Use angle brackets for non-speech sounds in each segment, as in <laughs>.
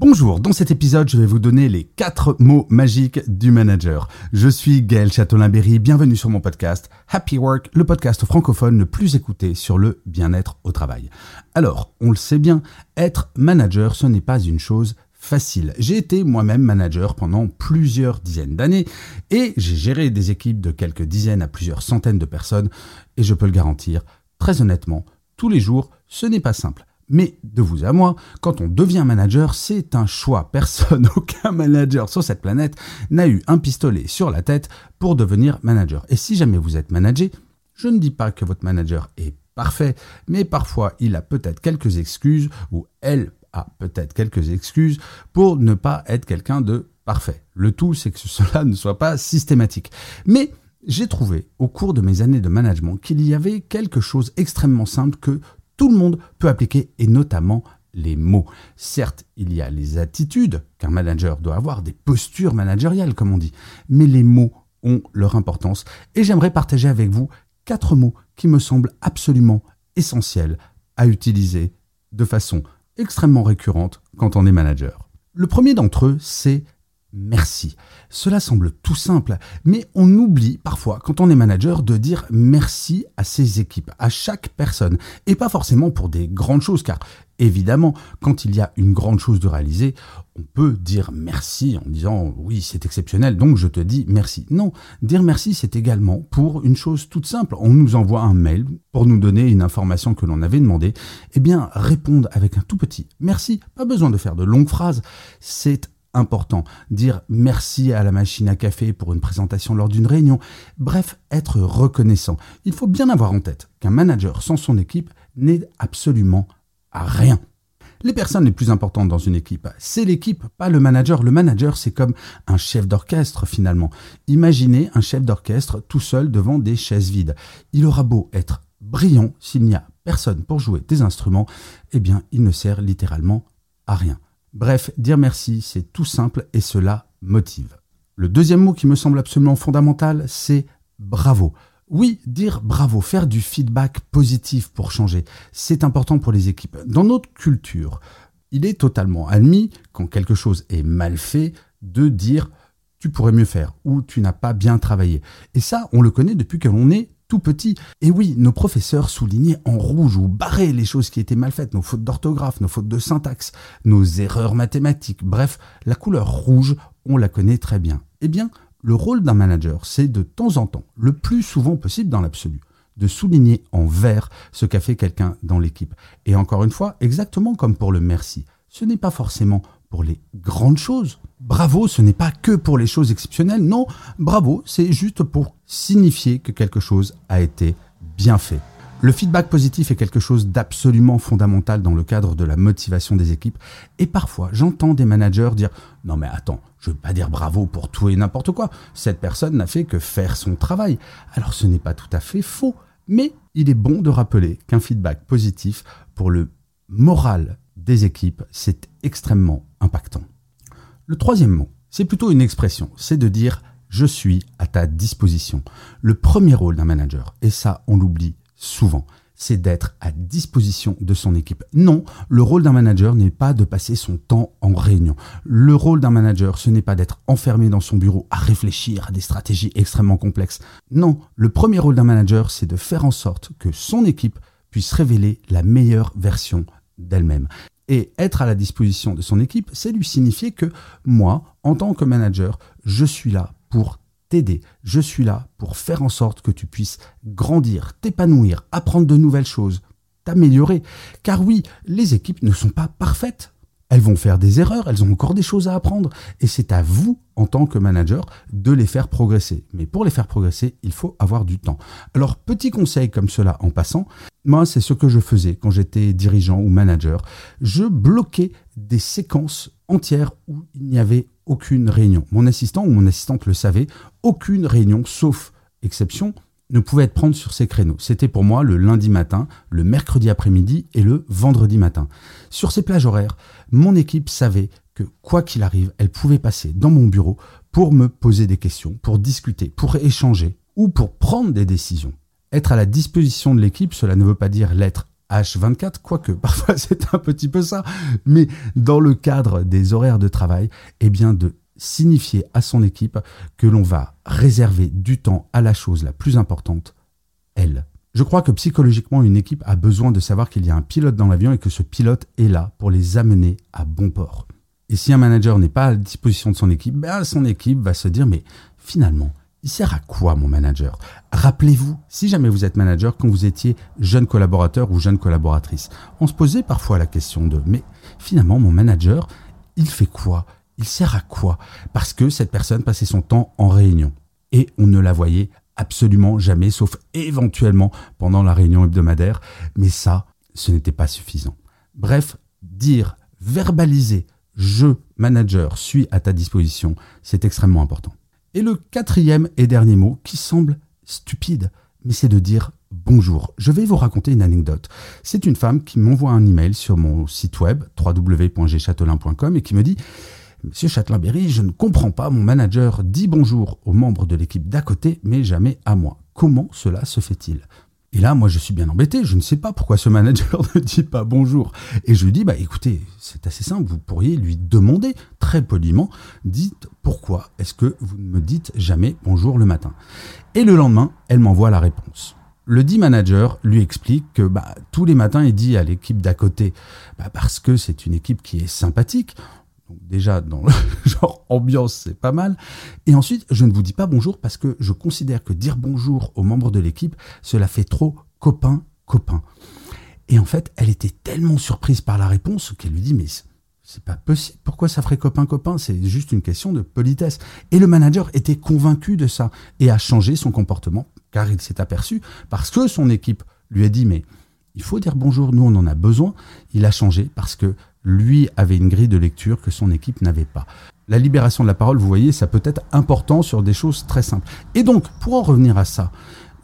Bonjour, dans cet épisode, je vais vous donner les quatre mots magiques du manager. Je suis Gaël Châtelain-Berry, bienvenue sur mon podcast Happy Work, le podcast francophone le plus écouté sur le bien-être au travail. Alors, on le sait bien, être manager, ce n'est pas une chose facile. J'ai été moi-même manager pendant plusieurs dizaines d'années et j'ai géré des équipes de quelques dizaines à plusieurs centaines de personnes et je peux le garantir, très honnêtement, tous les jours, ce n'est pas simple. Mais de vous à moi, quand on devient manager, c'est un choix. <laughs> Personne, aucun manager sur cette planète n'a eu un pistolet sur la tête pour devenir manager. Et si jamais vous êtes manager, je ne dis pas que votre manager est parfait, mais parfois il a peut-être quelques excuses ou elle a peut-être quelques excuses pour ne pas être quelqu'un de parfait. Le tout, c'est que <laughs> cela ne soit pas systématique. Mais j'ai trouvé au cours de mes années de management qu'il y avait quelque chose extrêmement simple que tout le monde peut appliquer et notamment les mots. Certes, il y a les attitudes qu'un manager doit avoir, des postures managériales comme on dit, mais les mots ont leur importance et j'aimerais partager avec vous quatre mots qui me semblent absolument essentiels à utiliser de façon extrêmement récurrente quand on est manager. Le premier d'entre eux, c'est merci. Cela semble tout simple, mais on oublie parfois, quand on est manager, de dire merci à ses équipes, à chaque personne, et pas forcément pour des grandes choses, car évidemment, quand il y a une grande chose de réaliser, on peut dire merci en disant oui, c'est exceptionnel, donc je te dis merci. Non, dire merci, c'est également pour une chose toute simple. On nous envoie un mail pour nous donner une information que l'on avait demandé. Eh bien, répondre avec un tout petit merci, pas besoin de faire de longues phrases, c'est Dire merci à la machine à café pour une présentation lors d'une réunion. Bref, être reconnaissant. Il faut bien avoir en tête qu'un manager sans son équipe n'est absolument à rien. Les personnes les plus importantes dans une équipe, c'est l'équipe, pas le manager. Le manager, c'est comme un chef d'orchestre finalement. Imaginez un chef d'orchestre tout seul devant des chaises vides. Il aura beau être brillant, s'il n'y a personne pour jouer des instruments, eh bien, il ne sert littéralement à rien. Bref, dire merci, c'est tout simple et cela motive. Le deuxième mot qui me semble absolument fondamental, c'est bravo. Oui, dire bravo, faire du feedback positif pour changer, c'est important pour les équipes. Dans notre culture, il est totalement admis, quand quelque chose est mal fait, de dire tu pourrais mieux faire ou tu n'as pas bien travaillé. Et ça, on le connaît depuis que l'on est tout petit. Et oui, nos professeurs soulignaient en rouge ou barraient les choses qui étaient mal faites, nos fautes d'orthographe, nos fautes de syntaxe, nos erreurs mathématiques. Bref, la couleur rouge, on la connaît très bien. Eh bien, le rôle d'un manager, c'est de temps en temps, le plus souvent possible dans l'absolu, de souligner en vert ce qu'a fait quelqu'un dans l'équipe. Et encore une fois, exactement comme pour le merci, ce n'est pas forcément pour les grandes choses. Bravo, ce n'est pas que pour les choses exceptionnelles, non, bravo, c'est juste pour signifier que quelque chose a été bien fait. Le feedback positif est quelque chose d'absolument fondamental dans le cadre de la motivation des équipes. Et parfois, j'entends des managers dire Non, mais attends, je ne veux pas dire bravo pour tout et n'importe quoi. Cette personne n'a fait que faire son travail. Alors ce n'est pas tout à fait faux. Mais il est bon de rappeler qu'un feedback positif pour le moral des équipes, c'est extrêmement impactant. Le troisième mot, c'est plutôt une expression, c'est de dire je suis à ta disposition. Le premier rôle d'un manager, et ça on l'oublie souvent, c'est d'être à disposition de son équipe. Non, le rôle d'un manager n'est pas de passer son temps en réunion. Le rôle d'un manager, ce n'est pas d'être enfermé dans son bureau à réfléchir à des stratégies extrêmement complexes. Non, le premier rôle d'un manager, c'est de faire en sorte que son équipe puisse révéler la meilleure version d'elle-même. Et être à la disposition de son équipe, c'est lui signifier que moi, en tant que manager, je suis là pour t'aider. Je suis là pour faire en sorte que tu puisses grandir, t'épanouir, apprendre de nouvelles choses, t'améliorer. Car oui, les équipes ne sont pas parfaites. elles vont faire des erreurs, elles ont encore des choses à apprendre. Et c'est à vous, en tant que manager, de les faire progresser. Mais pour les faire progresser, il faut avoir du temps. Alors, petit conseil comme cela en passant, moi, c'est ce que je faisais quand j'étais dirigeant ou manager. Je bloquais des séquences entières où il n'y avait aucune réunion. Mon assistant ou mon assistante le savait, aucune réunion, sauf exception, ne pouvait être prendre sur ces créneaux. C'était pour moi le lundi matin, le mercredi après-midi et le vendredi matin. Sur ces plages horaires, mon équipe savait que quoi qu'il arrive, elle pouvait passer dans mon bureau pour me poser des questions, pour discuter, pour échanger ou pour prendre des décisions. Être à la disposition de l'équipe, cela ne veut pas dire l'être H24, quoique <laughs> parfois c'est un petit peu ça, mais dans le cadre des horaires de travail, eh bien de signifier à son équipe que l'on va réserver du temps à la chose la plus importante, elle. Je crois que psychologiquement, une équipe a besoin de savoir qu'il y a un pilote dans l'avion et que ce pilote est là pour les amener à bon port. Et si un manager n'est pas à la disposition de son équipe, ben son équipe va se dire mais finalement, il sert à quoi mon manager? Rappelez-vous, si jamais vous êtes manager quand vous étiez jeune collaborateur ou jeune collaboratrice, on se posait parfois la question de mais finalement mon manager, il fait quoi? Il sert à quoi? Parce que cette personne passait son temps en réunion. Et on ne la voyait absolument jamais, sauf éventuellement pendant la réunion hebdomadaire. Mais ça, ce n'était pas suffisant. Bref, dire, verbaliser, je, manager, suis à ta disposition, c'est extrêmement important. Et le quatrième et dernier mot, qui semble stupide, mais c'est de dire bonjour. Je vais vous raconter une anecdote. C'est une femme qui m'envoie un email sur mon site web www.gchatelain.com et qui me dit Monsieur Châtelain-Berry, je ne comprends pas, mon manager dit bonjour aux membres de l'équipe d'à côté, mais jamais à moi. Comment cela se fait-il? Et là, moi, je suis bien embêté. Je ne sais pas pourquoi ce <laughs> manager ne dit pas bonjour. Et je lui dis, bah, écoutez, c'est assez simple. Vous pourriez lui demander très poliment, dites pourquoi est-ce que vous ne me dites jamais bonjour le matin? Et le lendemain, elle m'envoie la réponse. Le dit manager lui explique que bah, tous les matins, il dit à l'équipe d'à côté, bah, parce que c'est une équipe qui est sympathique, déjà, dans le <laughs> genre ambiance, c'est pas mal. Et ensuite, je ne vous dis pas bonjour parce que je considère que dire bonjour aux membres de l'équipe, cela fait trop copain, copain. Et en fait, elle était tellement surprise par la réponse qu'elle lui dit, mais c'est pas possible. Pourquoi ça ferait copain, copain? C'est juste une question de politesse. Et le manager était convaincu de ça et a changé son comportement car il s'est aperçu parce que son équipe lui a dit, mais il faut dire bonjour, nous on en a besoin. Il a changé parce que lui avait une grille de lecture que son équipe n'avait pas. La libération de la parole, vous voyez, ça peut être important sur des choses très simples. Et donc, pour en revenir à ça,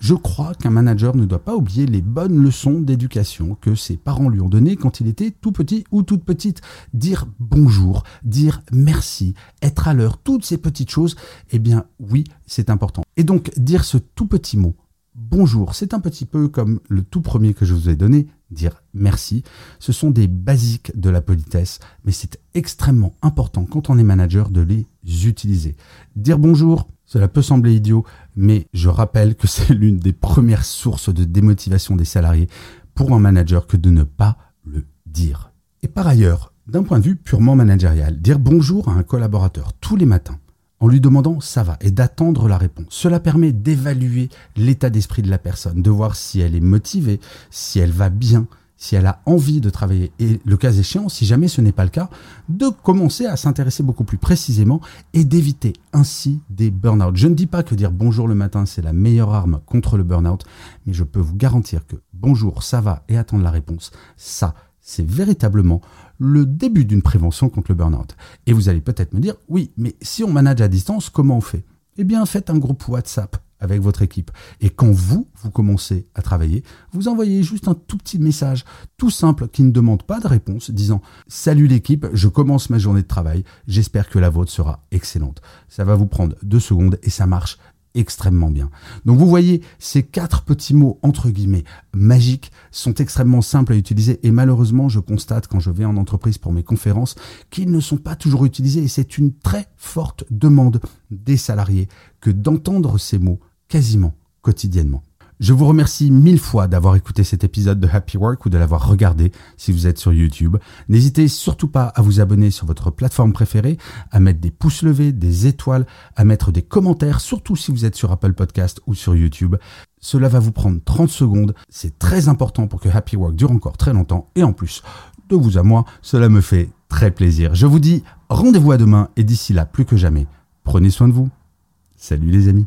je crois qu'un manager ne doit pas oublier les bonnes leçons d'éducation que ses parents lui ont données quand il était tout petit ou toute petite. Dire bonjour, dire merci, être à l'heure, toutes ces petites choses, eh bien oui, c'est important. Et donc, dire ce tout petit mot, bonjour, c'est un petit peu comme le tout premier que je vous ai donné, dire merci. Ce sont des basiques de la politesse, mais c'est extrêmement important quand on est manager de les utiliser. Dire bonjour, cela peut sembler idiot, mais je rappelle que <laughs> c'est l'une des premières sources de démotivation des salariés pour un manager que de ne pas le dire. Et par ailleurs, d'un point de vue purement managérial, dire bonjour à un collaborateur tous les matins, en lui demandant ça va et d'attendre la réponse. Cela permet d'évaluer l'état d'esprit de la personne, de voir si elle est motivée, si elle va bien, si elle a envie de travailler et le cas échéant, si jamais ce n'est pas le cas, de commencer à s'intéresser beaucoup plus précisément et d'éviter ainsi des burn-out. Je ne dis pas que dire bonjour le matin c'est la meilleure arme contre le burn-out, mais je peux vous garantir que bonjour, ça va et attendre la réponse, ça c'est véritablement le début d'une prévention contre le burn-out. Et vous allez peut-être me dire, oui, mais si on manage à distance, comment on fait? Eh bien, faites un groupe WhatsApp avec votre équipe. Et quand vous, vous commencez à travailler, vous envoyez juste un tout petit message, tout simple, qui ne demande pas de réponse, disant Salut l'équipe, je commence ma journée de travail, j'espère que la vôtre sera excellente. Ça va vous prendre deux secondes et ça marche extrêmement bien. Donc vous voyez, ces quatre petits mots entre guillemets magiques sont extrêmement simples à utiliser et malheureusement je constate quand je vais en entreprise pour mes conférences qu'ils ne sont pas toujours utilisés et c'est une très forte demande des salariés que d'entendre ces mots quasiment quotidiennement. Je vous remercie mille fois d'avoir écouté cet épisode de Happy Work ou de l'avoir regardé si vous êtes sur YouTube. N'hésitez surtout pas à vous abonner sur votre plateforme préférée, à mettre des pouces levés, des étoiles, à mettre des commentaires, surtout si vous êtes sur Apple Podcast ou sur YouTube. Cela va vous prendre 30 secondes. C'est très important pour que Happy Work dure encore très longtemps. Et en plus, de vous à moi, cela me fait très plaisir. Je vous dis rendez-vous à demain et d'ici là, plus que jamais, prenez soin de vous. Salut les amis.